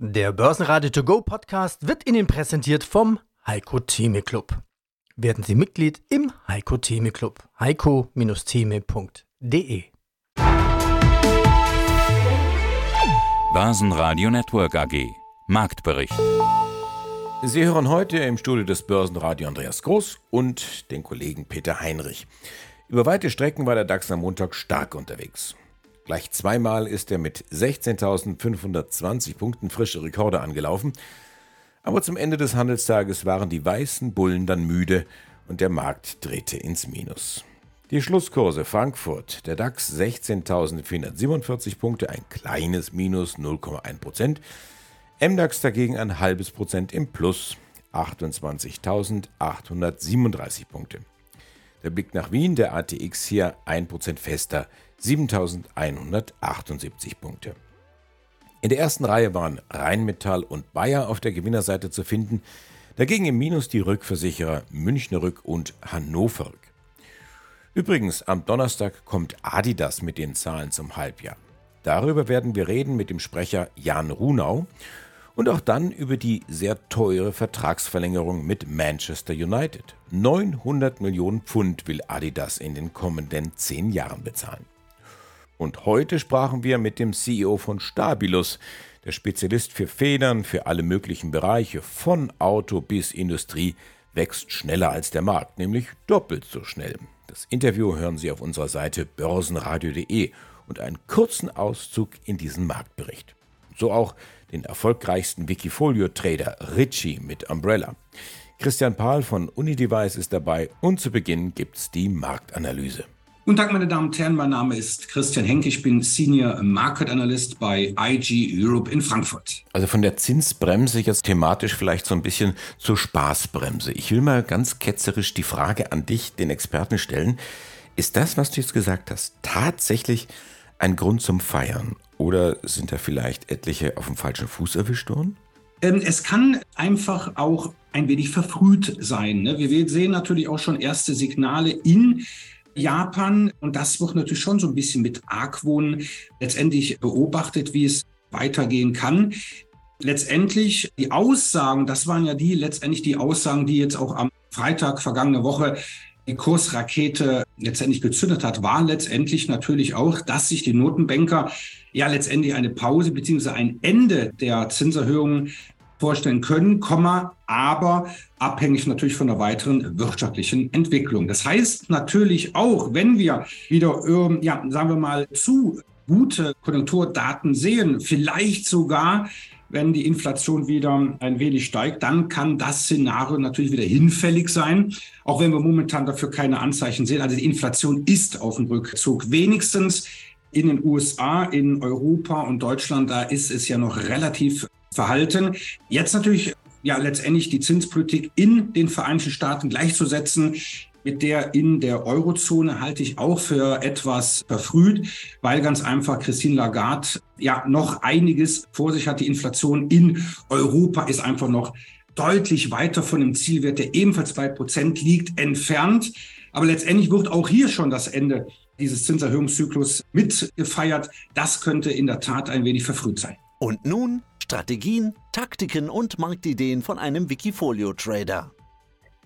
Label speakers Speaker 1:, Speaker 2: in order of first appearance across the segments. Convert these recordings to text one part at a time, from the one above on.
Speaker 1: Der Börsenradio To Go Podcast wird Ihnen präsentiert vom Heiko Theme Club. Werden Sie Mitglied im Heiko Theme Club. heiko-theme.de
Speaker 2: Börsenradio Network AG Marktbericht.
Speaker 3: Sie hören heute im Studio des Börsenradio Andreas Groß und den Kollegen Peter Heinrich. Über weite Strecken war der DAX am Montag stark unterwegs. Gleich zweimal ist er mit 16.520 Punkten frische Rekorde angelaufen. Aber zum Ende des Handelstages waren die weißen Bullen dann müde und der Markt drehte ins Minus. Die Schlusskurse Frankfurt, der DAX 16.447 Punkte, ein kleines Minus 0,1 Prozent. MDAX dagegen ein halbes Prozent im Plus, 28.837 Punkte. Der Blick nach Wien, der ATX hier 1% fester, 7178 Punkte. In der ersten Reihe waren Rheinmetall und Bayer auf der Gewinnerseite zu finden, dagegen im Minus die Rückversicherer Münchner Rück und Hannover Rück. Übrigens, am Donnerstag kommt Adidas mit den Zahlen zum Halbjahr. Darüber werden wir reden mit dem Sprecher Jan Runau und auch dann über die sehr teure Vertragsverlängerung mit Manchester United. 900 Millionen Pfund will Adidas in den kommenden zehn Jahren bezahlen. Und heute sprachen wir mit dem CEO von Stabilus, der Spezialist für Federn für alle möglichen Bereiche, von Auto bis Industrie, wächst schneller als der Markt, nämlich doppelt so schnell. Das Interview hören Sie auf unserer Seite börsenradio.de und einen kurzen Auszug in diesen Marktbericht. So auch den erfolgreichsten Wikifolio-Trader Ritchie mit Umbrella. Christian Pahl von Unidevice ist dabei und zu Beginn gibt's die Marktanalyse.
Speaker 4: Guten Tag, meine Damen und Herren. Mein Name ist Christian Henke. Ich bin Senior Market Analyst bei IG Europe in Frankfurt.
Speaker 3: Also von der Zinsbremse jetzt thematisch vielleicht so ein bisschen zur Spaßbremse. Ich will mal ganz ketzerisch die Frage an dich, den Experten, stellen. Ist das, was du jetzt gesagt hast, tatsächlich ein Grund zum Feiern? Oder sind da vielleicht etliche auf dem falschen Fuß erwischt worden?
Speaker 4: Ähm, es kann einfach auch ein wenig verfrüht sein. Ne? Wir sehen natürlich auch schon erste Signale in Japan und das wird natürlich schon so ein bisschen mit Argwohn letztendlich beobachtet, wie es weitergehen kann. Letztendlich die Aussagen, das waren ja die letztendlich die Aussagen, die jetzt auch am Freitag vergangene Woche die Kursrakete letztendlich gezündet hat, war letztendlich natürlich auch, dass sich die Notenbanker ja letztendlich eine Pause beziehungsweise ein Ende der Zinserhöhungen vorstellen können, aber abhängig natürlich von der weiteren wirtschaftlichen Entwicklung. Das heißt natürlich auch, wenn wir wieder, ja, sagen wir mal, zu gute Konjunkturdaten sehen, vielleicht sogar wenn die Inflation wieder ein wenig steigt, dann kann das Szenario natürlich wieder hinfällig sein, auch wenn wir momentan dafür keine Anzeichen sehen. Also die Inflation ist auf dem Rückzug. Wenigstens in den USA, in Europa und Deutschland, da ist es ja noch relativ verhalten. Jetzt natürlich ja letztendlich die Zinspolitik in den Vereinigten Staaten gleichzusetzen mit der in der Eurozone halte ich auch für etwas verfrüht, weil ganz einfach Christine Lagarde ja noch einiges vor sich hat. Die Inflation in Europa ist einfach noch deutlich weiter von dem Zielwert, der ebenfalls bei Prozent liegt, entfernt. Aber letztendlich wird auch hier schon das Ende dieses Zinserhöhungszyklus mitgefeiert. Das könnte in der Tat ein wenig verfrüht sein.
Speaker 5: Und nun Strategien, Taktiken und Marktideen von einem Wikifolio-Trader.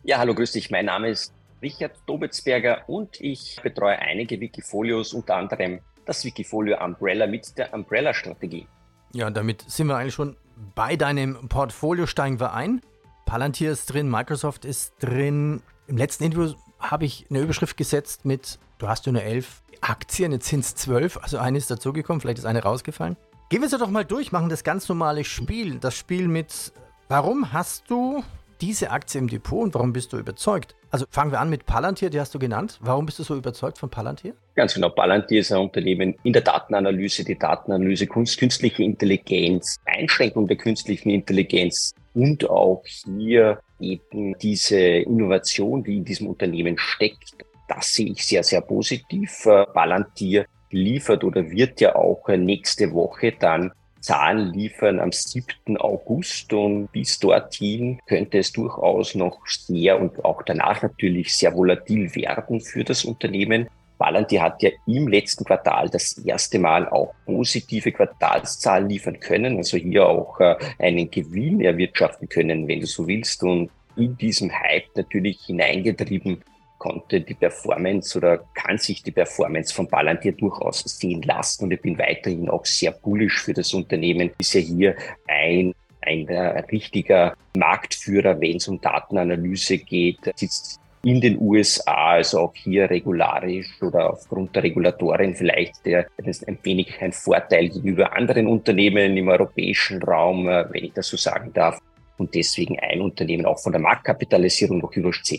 Speaker 6: Ja, hallo, grüß dich. Mein Name ist Richard Dobitzberger und ich betreue einige Wikifolios, unter anderem das Wikifolio Umbrella mit der Umbrella-Strategie.
Speaker 1: Ja, damit sind wir eigentlich schon bei deinem Portfolio. Steigen wir ein. Palantir ist drin, Microsoft ist drin. Im letzten Interview habe ich eine Überschrift gesetzt mit, du hast nur 11 Aktien, eine Zins 12, also eine ist dazugekommen, vielleicht ist eine rausgefallen. Gehen wir es doch mal durch, machen das ganz normale Spiel. Das Spiel mit, warum hast du diese Aktie im Depot und warum bist du überzeugt? Also fangen wir an mit Palantir, die hast du genannt. Warum bist du so überzeugt von Palantir?
Speaker 6: Ganz genau. Palantir ist ein Unternehmen in der Datenanalyse, die Datenanalyse, Kunst, künstliche Intelligenz, Einschränkung der künstlichen Intelligenz und auch hier eben diese Innovation, die in diesem Unternehmen steckt. Das sehe ich sehr, sehr positiv. Palantir liefert oder wird ja auch nächste Woche dann Zahlen liefern am 7. August und bis dorthin könnte es durchaus noch sehr und auch danach natürlich sehr volatil werden für das Unternehmen. Palantir hat ja im letzten Quartal das erste Mal auch positive Quartalszahlen liefern können, also hier auch äh, einen Gewinn erwirtschaften können, wenn du so willst. Und in diesem Hype natürlich hineingetrieben konnte die Performance oder kann sich die Performance von Palantir durchaus sehen lassen. Und ich bin weiterhin auch sehr bullisch für das Unternehmen. Ist ja hier ein ein richtiger Marktführer, wenn es um Datenanalyse geht, sitzt in den USA, also auch hier regularisch oder aufgrund der Regulatorien vielleicht der, ein wenig ein Vorteil gegenüber anderen Unternehmen im europäischen Raum, äh, wenn ich das so sagen darf. Und deswegen ein Unternehmen auch von der Marktkapitalisierung noch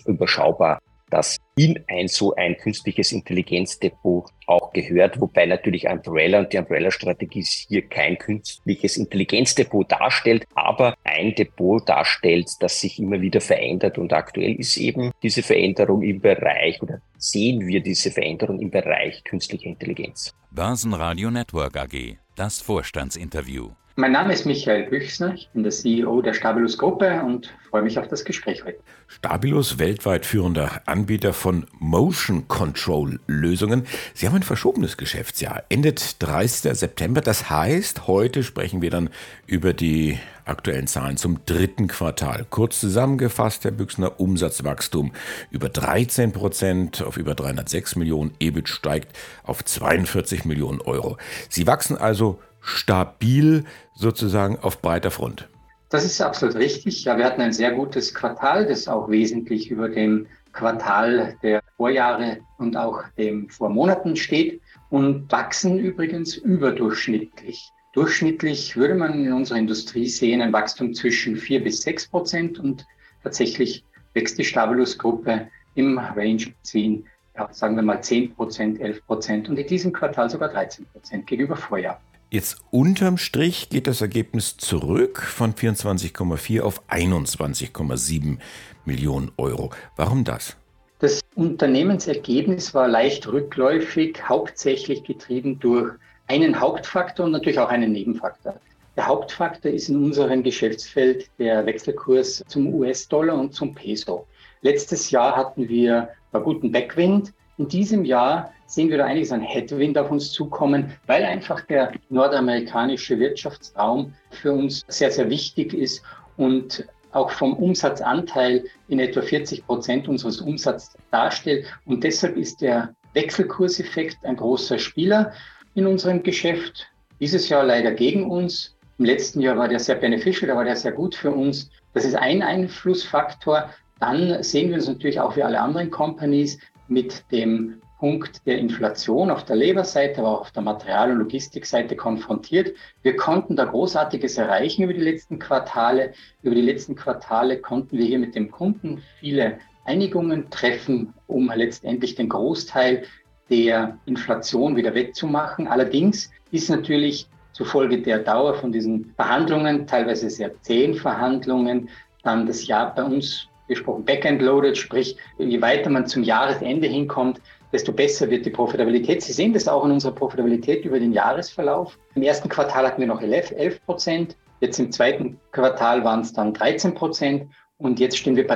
Speaker 6: überschaubar das in ein so ein künstliches Intelligenzdepot auch gehört, wobei natürlich Umbrella und die Umbrella-Strategie hier kein künstliches Intelligenzdepot darstellt, aber ein Depot darstellt, das sich immer wieder verändert und aktuell ist eben diese Veränderung im Bereich oder sehen wir diese Veränderung im Bereich künstlicher Intelligenz.
Speaker 2: Börsenradio Network AG, das Vorstandsinterview.
Speaker 7: Mein Name ist Michael Büchsner, ich bin der CEO der Stabilus Gruppe und freue mich auf das Gespräch heute.
Speaker 3: Stabilus, weltweit führender Anbieter von Motion Control Lösungen. Sie haben ein verschobenes Geschäftsjahr, endet 30. September. Das heißt, heute sprechen wir dann über die aktuellen Zahlen zum dritten Quartal. Kurz zusammengefasst, Herr Büchsner, Umsatzwachstum über 13 Prozent auf über 306 Millionen, EBIT steigt auf 42 Millionen Euro. Sie wachsen also stabil sozusagen auf breiter Front.
Speaker 7: Das ist absolut richtig. Ja, wir hatten ein sehr gutes Quartal, das auch wesentlich über dem Quartal der Vorjahre und auch dem Vormonaten steht und wachsen übrigens überdurchschnittlich. Durchschnittlich würde man in unserer Industrie sehen ein Wachstum zwischen 4 bis 6 Prozent und tatsächlich wächst die Stabilus-Gruppe im Range zwischen, ja, sagen wir mal 10 Prozent, 11 Prozent und in diesem Quartal sogar 13 Prozent gegenüber Vorjahr.
Speaker 3: Jetzt unterm Strich geht das Ergebnis zurück von 24,4 auf 21,7 Millionen Euro. Warum das?
Speaker 7: Das Unternehmensergebnis war leicht rückläufig, hauptsächlich getrieben durch einen Hauptfaktor und natürlich auch einen Nebenfaktor. Der Hauptfaktor ist in unserem Geschäftsfeld der Wechselkurs zum US-Dollar und zum Peso. Letztes Jahr hatten wir einen guten Backwind. In diesem Jahr sehen wir da einiges an Headwind auf uns zukommen, weil einfach der nordamerikanische Wirtschaftsraum für uns sehr, sehr wichtig ist und auch vom Umsatzanteil in etwa 40 Prozent unseres Umsatzes darstellt. Und deshalb ist der Wechselkurseffekt ein großer Spieler in unserem Geschäft. Dieses Jahr leider gegen uns. Im letzten Jahr war der sehr beneficial, da war der sehr gut für uns. Das ist ein Einflussfaktor. Dann sehen wir uns natürlich auch wie alle anderen Companies mit dem Punkt der Inflation auf der Leberseite, aber auch auf der Material- und Logistikseite konfrontiert. Wir konnten da Großartiges erreichen über die letzten Quartale. Über die letzten Quartale konnten wir hier mit dem Kunden viele Einigungen treffen, um letztendlich den Großteil der Inflation wieder wettzumachen. Allerdings ist natürlich zufolge der Dauer von diesen Verhandlungen, teilweise sehr zähen Verhandlungen, dann das Jahr bei uns gesprochen backend-loaded, sprich, je weiter man zum Jahresende hinkommt, desto besser wird die Profitabilität. Sie sehen das auch in unserer Profitabilität über den Jahresverlauf. Im ersten Quartal hatten wir noch 11 Prozent, jetzt im zweiten Quartal waren es dann 13 Prozent und jetzt stehen wir bei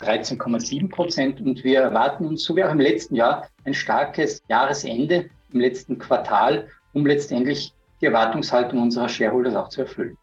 Speaker 7: 13,7 Prozent und wir erwarten uns, so wie auch im letzten Jahr, ein starkes Jahresende im letzten Quartal, um letztendlich die Erwartungshaltung unserer Shareholders auch zu erfüllen.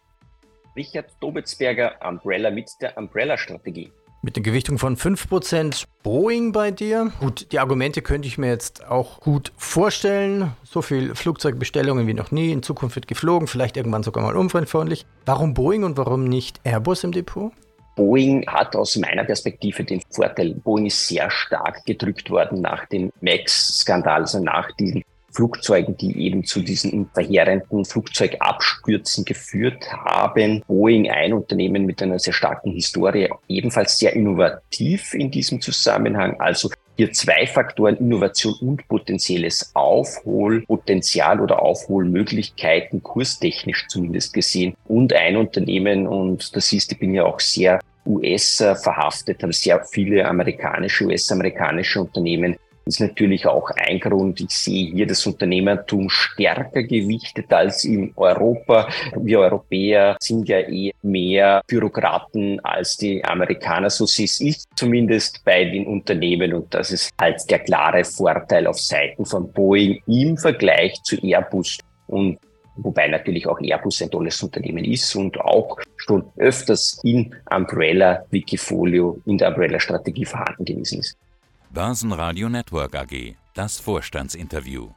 Speaker 6: Richard Dobitzberger, Umbrella mit der Umbrella-Strategie.
Speaker 1: Mit der Gewichtung von 5% Boeing bei dir. Gut, die Argumente könnte ich mir jetzt auch gut vorstellen. So viel Flugzeugbestellungen wie noch nie. In Zukunft wird geflogen, vielleicht irgendwann sogar mal umweltfreundlich. Warum Boeing und warum nicht Airbus im Depot?
Speaker 6: Boeing hat aus meiner Perspektive den Vorteil, Boeing ist sehr stark gedrückt worden nach dem MAX-Skandal, also nach diesen Flugzeugen, die eben zu diesen verheerenden Flugzeugabstürzen geführt haben. Boeing, ein Unternehmen mit einer sehr starken Historie, ebenfalls sehr innovativ in diesem Zusammenhang. Also hier zwei Faktoren, Innovation und potenzielles Aufholpotenzial oder Aufholmöglichkeiten, kurstechnisch zumindest gesehen. Und ein Unternehmen, und das ist, ich bin ja auch sehr US verhaftet, haben sehr viele amerikanische, US-amerikanische Unternehmen ist natürlich auch ein Grund. Ich sehe hier das Unternehmertum stärker gewichtet als in Europa. Wir Europäer sind ja eh mehr Bürokraten als die Amerikaner. So sehe ich zumindest bei den Unternehmen. Und das ist halt der klare Vorteil auf Seiten von Boeing im Vergleich zu Airbus. Und wobei natürlich auch Airbus ein tolles Unternehmen ist und auch schon öfters in Umbrella Wikifolio in der Umbrella Strategie vorhanden gewesen ist.
Speaker 2: Börsenradio Network AG, das Vorstandsinterview.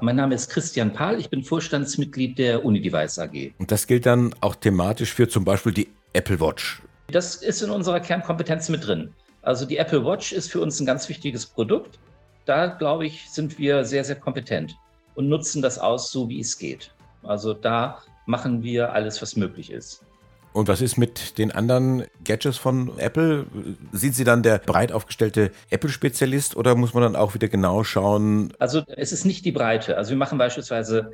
Speaker 8: Mein Name ist Christian Pahl, ich bin Vorstandsmitglied der Unidevice AG.
Speaker 3: Und das gilt dann auch thematisch für zum Beispiel die Apple Watch.
Speaker 8: Das ist in unserer Kernkompetenz mit drin. Also die Apple Watch ist für uns ein ganz wichtiges Produkt. Da, glaube ich, sind wir sehr, sehr kompetent und nutzen das aus, so wie es geht. Also da machen wir alles, was möglich ist.
Speaker 3: Und was ist mit den anderen Gadgets von Apple? Sind Sie dann der breit aufgestellte Apple-Spezialist oder muss man dann auch wieder genau schauen?
Speaker 8: Also es ist nicht die Breite. Also wir machen beispielsweise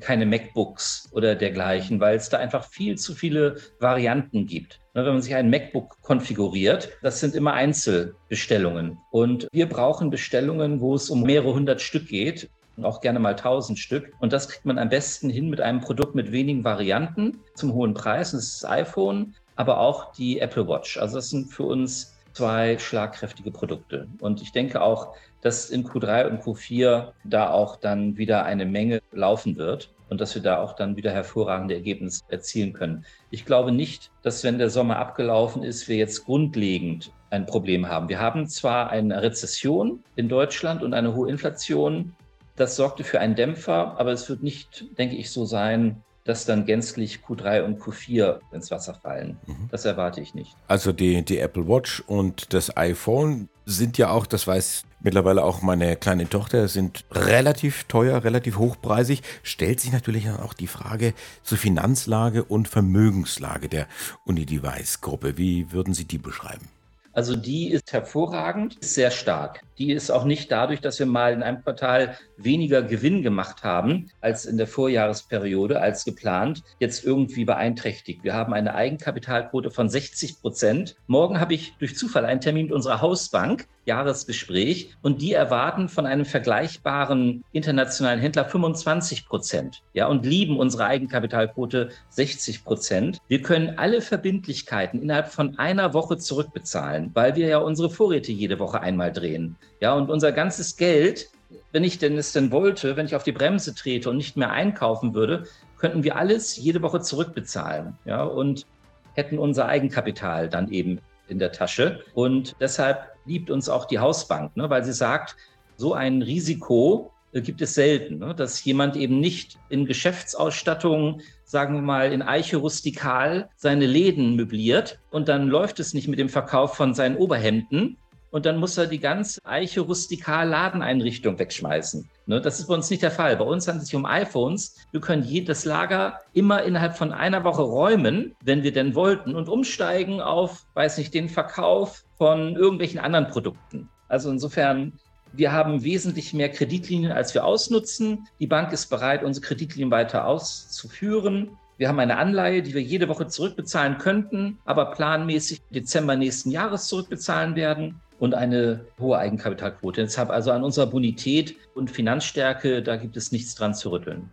Speaker 8: keine MacBooks oder dergleichen, weil es da einfach viel zu viele Varianten gibt. Ne, wenn man sich ein MacBook konfiguriert, das sind immer Einzelbestellungen. Und wir brauchen Bestellungen, wo es um mehrere hundert Stück geht auch gerne mal 1000 Stück. Und das kriegt man am besten hin mit einem Produkt mit wenigen Varianten zum hohen Preis. Und das ist das iPhone, aber auch die Apple Watch. Also das sind für uns zwei schlagkräftige Produkte. Und ich denke auch, dass in Q3 und Q4 da auch dann wieder eine Menge laufen wird und dass wir da auch dann wieder hervorragende Ergebnisse erzielen können. Ich glaube nicht, dass wenn der Sommer abgelaufen ist, wir jetzt grundlegend ein Problem haben. Wir haben zwar eine Rezession in Deutschland und eine hohe Inflation, das sorgte für einen Dämpfer, aber es wird nicht, denke ich, so sein, dass dann gänzlich Q3 und Q4 ins Wasser fallen. Mhm. Das erwarte ich nicht.
Speaker 3: Also die, die Apple Watch und das iPhone sind ja auch, das weiß mittlerweile auch meine kleine Tochter, sind relativ teuer, relativ hochpreisig. Stellt sich natürlich auch die Frage zur Finanzlage und Vermögenslage der Unidevice-Gruppe. Wie würden Sie die beschreiben?
Speaker 8: Also die ist hervorragend, ist sehr stark. Die ist auch nicht dadurch, dass wir mal in einem Quartal weniger Gewinn gemacht haben als in der Vorjahresperiode, als geplant, jetzt irgendwie beeinträchtigt. Wir haben eine Eigenkapitalquote von 60 Prozent. Morgen habe ich durch Zufall einen Termin mit unserer Hausbank, Jahresgespräch, und die erwarten von einem vergleichbaren internationalen Händler 25 Prozent. Ja, und lieben unsere Eigenkapitalquote 60 Prozent. Wir können alle Verbindlichkeiten innerhalb von einer Woche zurückbezahlen, weil wir ja unsere Vorräte jede Woche einmal drehen. Ja, und unser ganzes Geld, wenn ich denn es denn wollte, wenn ich auf die Bremse trete und nicht mehr einkaufen würde, könnten wir alles jede Woche zurückbezahlen. Ja, und hätten unser Eigenkapital dann eben in der Tasche. Und deshalb liebt uns auch die Hausbank, ne, weil sie sagt, so ein Risiko gibt es selten, ne, dass jemand eben nicht in Geschäftsausstattung, sagen wir mal in Eiche rustikal, seine Läden möbliert und dann läuft es nicht mit dem Verkauf von seinen Oberhemden, und dann muss er die ganze Eiche rustikal Ladeneinrichtung wegschmeißen. Ne, das ist bei uns nicht der Fall. Bei uns handelt es sich um iPhones. Wir können jedes Lager immer innerhalb von einer Woche räumen, wenn wir denn wollten, und umsteigen auf, weiß nicht, den Verkauf von irgendwelchen anderen Produkten. Also insofern, wir haben wesentlich mehr Kreditlinien, als wir ausnutzen. Die Bank ist bereit, unsere Kreditlinien weiter auszuführen. Wir haben eine Anleihe, die wir jede Woche zurückbezahlen könnten, aber planmäßig Dezember nächsten Jahres zurückbezahlen werden und eine hohe Eigenkapitalquote. Deshalb also an unserer Bonität und Finanzstärke, da gibt es nichts dran zu rütteln.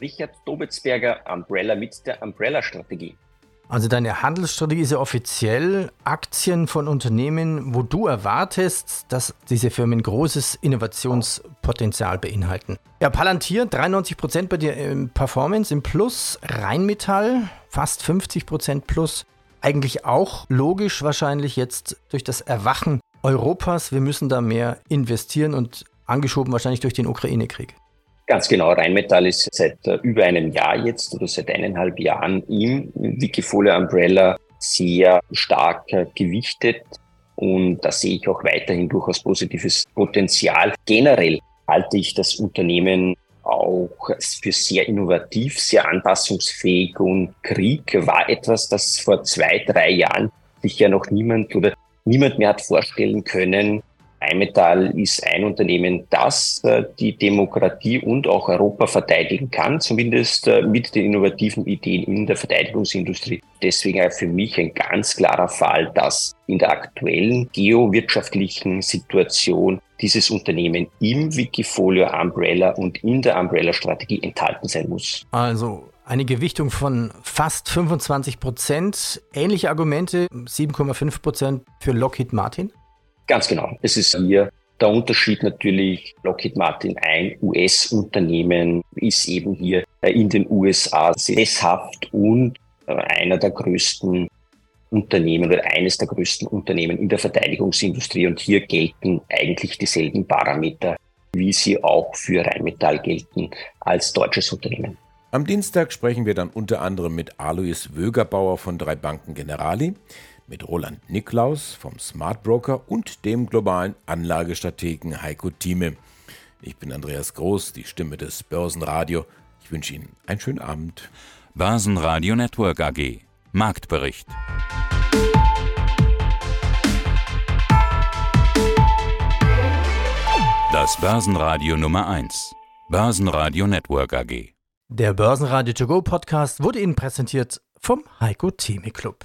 Speaker 6: Richard Dobitzberger, Umbrella mit der Umbrella-Strategie.
Speaker 1: Also deine Handelsstrategie ist ja offiziell Aktien von Unternehmen, wo du erwartest, dass diese Firmen großes Innovationspotenzial beinhalten. Ja, Palantir 93% bei dir im Performance im Plus, Rheinmetall fast 50% plus. Eigentlich auch logisch wahrscheinlich jetzt durch das Erwachen Europas. Wir müssen da mehr investieren und angeschoben wahrscheinlich durch den Ukraine-Krieg.
Speaker 6: Ganz genau. Rheinmetall ist seit äh, über einem Jahr jetzt oder seit eineinhalb Jahren im Wikifolio Umbrella sehr stark äh, gewichtet. Und da sehe ich auch weiterhin durchaus positives Potenzial. Generell halte ich das Unternehmen auch für sehr innovativ, sehr anpassungsfähig und Krieg war etwas, das vor zwei, drei Jahren sich ja noch niemand oder niemand mehr hat vorstellen können, Rheinmetall ist ein Unternehmen, das äh, die Demokratie und auch Europa verteidigen kann, zumindest äh, mit den innovativen Ideen in der Verteidigungsindustrie. Deswegen für mich ein ganz klarer Fall, dass in der aktuellen geowirtschaftlichen Situation dieses Unternehmen im Wikifolio Umbrella und in der Umbrella-Strategie enthalten sein muss.
Speaker 1: Also eine Gewichtung von fast 25 Prozent. Ähnliche Argumente, 7,5 Prozent für Lockheed Martin?
Speaker 6: Ganz genau. Es ist hier der Unterschied natürlich, Lockheed Martin, ein US-Unternehmen, ist eben hier in den USA sesshaft und einer der größten Unternehmen oder eines der größten Unternehmen in der Verteidigungsindustrie. Und hier gelten eigentlich dieselben Parameter, wie sie auch für Rheinmetall gelten als deutsches Unternehmen.
Speaker 3: Am Dienstag sprechen wir dann unter anderem mit Alois Wögerbauer von drei Banken Generali, mit Roland Niklaus vom Smart Broker und dem globalen Anlagestrategen Heiko Thieme. Ich bin Andreas Groß, die Stimme des Börsenradio. Ich wünsche Ihnen einen schönen Abend.
Speaker 2: Börsenradio Network AG Marktbericht. Das Börsenradio Nummer 1. Börsenradio Network AG.
Speaker 1: Der Börsenradio To Go Podcast wurde Ihnen präsentiert vom Heiko Theme Club.